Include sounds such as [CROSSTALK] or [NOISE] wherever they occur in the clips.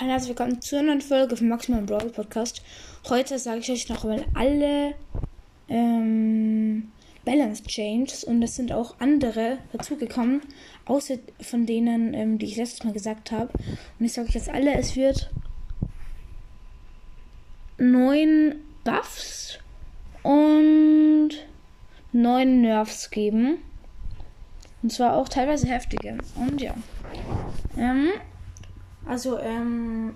Hallo, herzlich willkommen zu einer neuen Folge vom Maximum Brawl Podcast. Heute sage ich euch noch mal alle ähm, Balance Changes und es sind auch andere dazugekommen, außer von denen, ähm, die ich letztes Mal gesagt habe. Und ich sage euch jetzt alle, es wird neun Buffs und neun Nerfs geben. Und zwar auch teilweise heftige. Und ja. Ähm, also, ähm,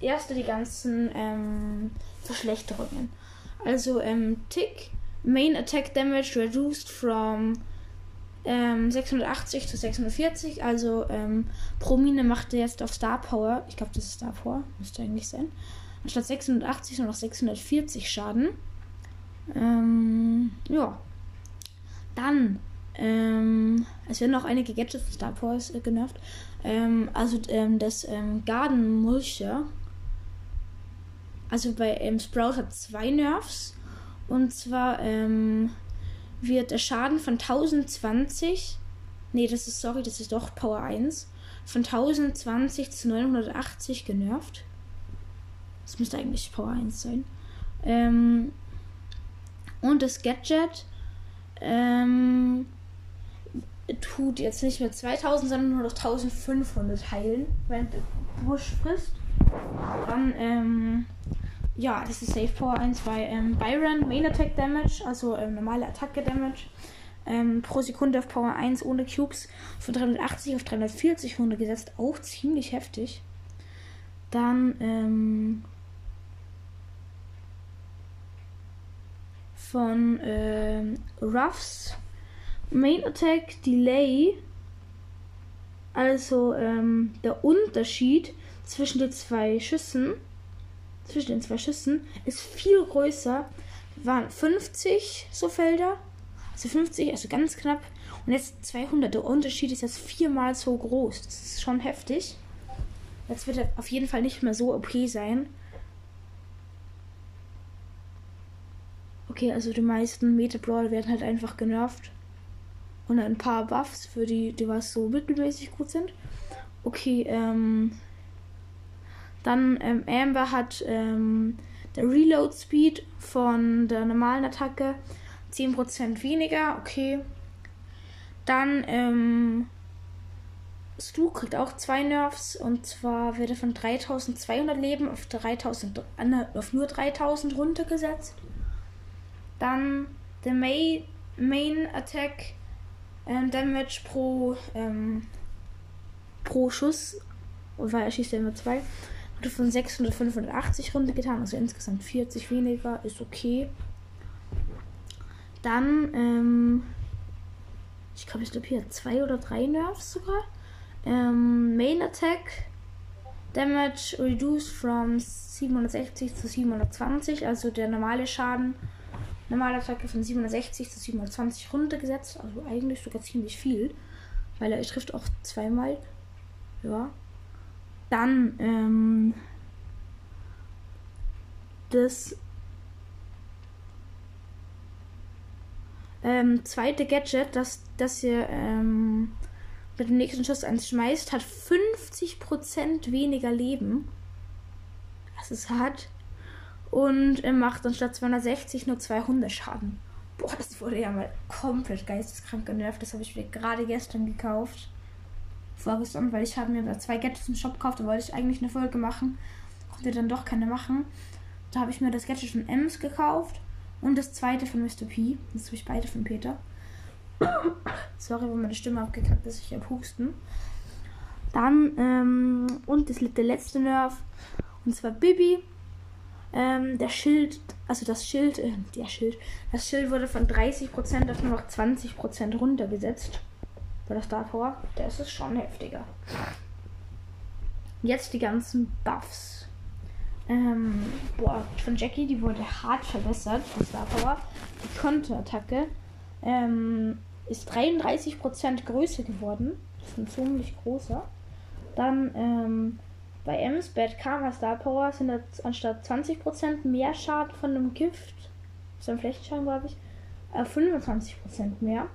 erste die ganzen ähm, Verschlechterungen. Also, ähm, Tick, Main Attack Damage reduced from ähm, 680 zu 640. Also, ähm, pro Mine macht er jetzt auf Star Power, ich glaube, das ist Star Power, müsste eigentlich sein, anstatt 680 nur noch 640 Schaden. Ähm, ja. Dann ähm, es werden noch einige Gadgets von Star Wars äh, genervt. Ähm, also ähm, das ähm, Garden Mulcher. Also bei ähm, Sprout hat zwei Nerfs. Und zwar ähm, wird der Schaden von 1020. Nee, das ist, sorry, das ist doch Power 1. Von 1020 zu 980 genervt. Das müsste eigentlich Power 1 sein. Ähm, und das Gadget ähm, tut jetzt nicht mehr 2000, sondern nur noch 1500 heilen, während der Busch frisst. Dann, ähm, ja, das ist Safe Power 1 bei ähm, Byron, Main Attack Damage, also ähm, normale Attacke Damage. Ähm, pro Sekunde auf Power 1 ohne Cubes von 380 auf 340 runtergesetzt. Auch ziemlich heftig. Dann, ähm, von ähm, Ruffs Main Attack Delay, also ähm, der Unterschied zwischen den zwei Schüssen, zwischen den zwei Schüssen, ist viel größer. Waren 50 so Felder, also 50, also ganz knapp. Und jetzt 200. Der Unterschied ist jetzt viermal so groß. Das ist schon heftig. Jetzt wird er auf jeden Fall nicht mehr so OP sein. Okay, also die meisten Meta-Brawler werden halt einfach genervt und ein paar Buffs für die, die was so mittelmäßig gut sind. Okay, ähm, dann ähm, Amber hat ähm, der Reload Speed von der normalen Attacke 10% weniger. Okay. Dann ähm, Stu kriegt auch zwei Nerfs und zwar wird er von 3200 Leben auf 3000 auf nur 3000 runtergesetzt. Dann der May, Main Attack ähm, Damage pro, ähm, pro Schuss, weil er schießt ja immer zwei, wurde von 600 580 runter getan, also insgesamt 40 weniger, ist okay. Dann, ähm, ich glaube, ich glaube hier zwei oder drei Nerfs sogar. Ähm, Main Attack Damage reduced from 760 zu 720, also der normale Schaden normale Attacke von 760 zu 720 runtergesetzt. Also eigentlich sogar ziemlich viel. Weil er trifft auch zweimal. Ja. Dann, ähm, das ähm, zweite Gadget, das, das ihr ähm, mit dem nächsten Schuss eins schmeißt, hat 50% weniger Leben. Das ist hart und er macht anstatt 260 nur 200 Schaden. Boah, das wurde ja mal komplett geisteskrank genervt. Das habe ich mir gerade gestern gekauft. Vorgestern, weil ich habe mir da zwei Gadgets im Shop gekauft. Da wollte ich eigentlich eine Folge machen. Konnte dann doch keine machen. Da habe ich mir das Gadget von Ems gekauft. Und das zweite von Mr. P. Das habe ich beide von Peter. [COUGHS] Sorry, wenn meine Stimme abgekackt ist. Ich habe Husten. Dann, ähm, und das, der letzte Nerv. Und zwar Bibi. Ähm, der Schild, also das Schild, äh, der Schild, das Schild wurde von 30% auf nur noch 20% runtergesetzt. Bei der Star Power. Das ist schon heftiger. Jetzt die ganzen Buffs. Ähm, boah, von Jackie, die wurde hart verbessert von Star Power. Die Konterattacke ähm, ist 33% größer geworden. Das ist ein ziemlich großer. Dann ähm, bei Ems Bad Karma Star Power sind anstatt 20% mehr Schaden von einem Gift, so ein Flächenschaden, glaube ich, äh, 25% mehr.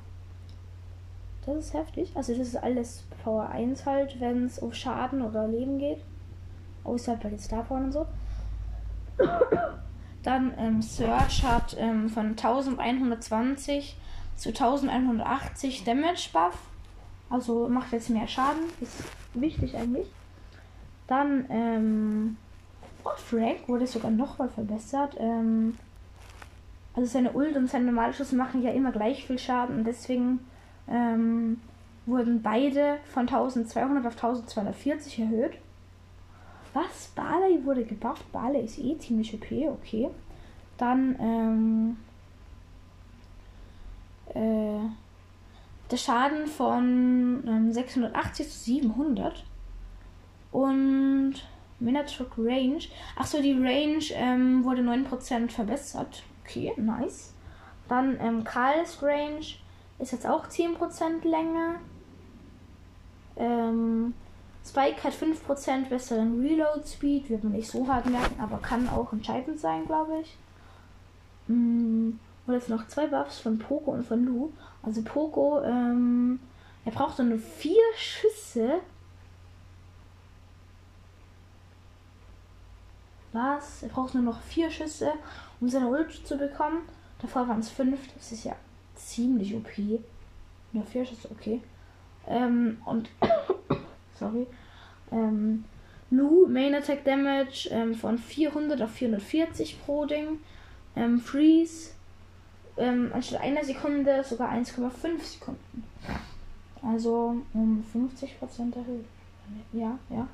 Das ist heftig. Also das ist alles Power 1 halt, wenn es um Schaden oder Leben geht. Außer bei den Star Power und so. Dann ähm, Search hat ähm, von 1120 zu 1180 Damage Buff. Also macht jetzt mehr Schaden. Ist wichtig eigentlich. Dann, ähm, oh, Frank wurde sogar noch mal verbessert. Ähm, also seine Ult und sein normaler Schuss machen ja immer gleich viel Schaden und deswegen ähm, wurden beide von 1200 auf 1240 erhöht. Was? Barley wurde gebufft. Barley ist eh ziemlich OP, okay. Dann, ähm, äh, der Schaden von ähm, 680 zu 700. Und Minatok Range. Achso, die Range ähm, wurde 9% verbessert. Okay, nice. Dann ähm, Karls Range ist jetzt auch 10% länger. Ähm, Spike hat 5% besseren Reload Speed, wird man nicht so hart merken, aber kann auch entscheidend sein, glaube ich. Mm, und jetzt noch zwei Buffs von Poco und von Lu. Also Poco, ähm, er braucht nur vier Schüsse. Was? Er braucht nur noch vier Schüsse, um seine Ult zu bekommen. Davor waren es fünf. Das ist ja ziemlich OP. Nur vier Schüsse, okay. Ähm, und [COUGHS] sorry. Ähm, Nu Main Attack Damage ähm, von 400 auf 440 pro Ding. Ähm, Freeze ähm, anstatt einer Sekunde sogar 1,5 Sekunden. Also um 50% erhöht. Ja, ja.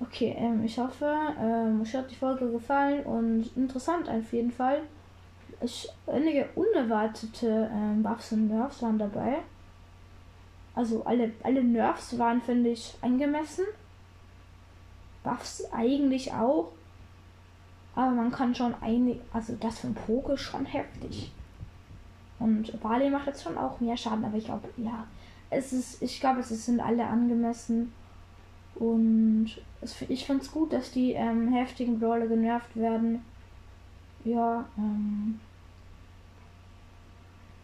Okay, ähm, ich hoffe, ähm, euch hat die Folge gefallen und interessant auf jeden Fall. Ich, einige unerwartete ähm, Buffs und Nerfs waren dabei. Also alle, alle Nerfs waren, finde ich, angemessen. Buffs eigentlich auch. Aber man kann schon einige, also das von Poke schon heftig. Und Barley macht jetzt schon auch mehr Schaden, aber ich glaube, ja, es ist, ich glaube, es sind alle angemessen. Und es, ich finde es gut, dass die ähm, heftigen Brawler genervt werden. Ja, ähm,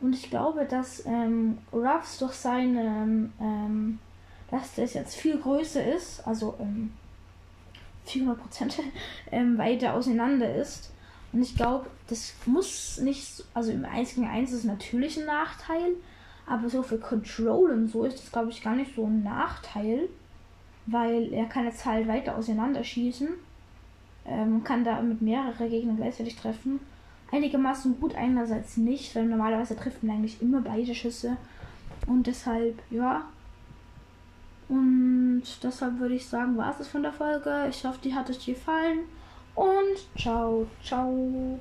und ich glaube, dass ähm, Ruffs durch seine, ähm, dass das jetzt viel größer ist, also ähm, 400 Prozent [LAUGHS] ähm, weiter auseinander ist. Und ich glaube, das muss nicht, also im 1 gegen 1 ist natürlich ein Nachteil, aber so für Control und so ist das, glaube ich, gar nicht so ein Nachteil, weil er kann jetzt halt weiter auseinanderschießen ähm, kann da mit mehreren Gegnern gleichzeitig treffen einigermaßen gut, einerseits nicht, weil normalerweise trifft man eigentlich immer beide Schüsse. Und deshalb, ja. Und deshalb würde ich sagen, war es das von der Folge. Ich hoffe, die hat euch gefallen. Und ciao, ciao.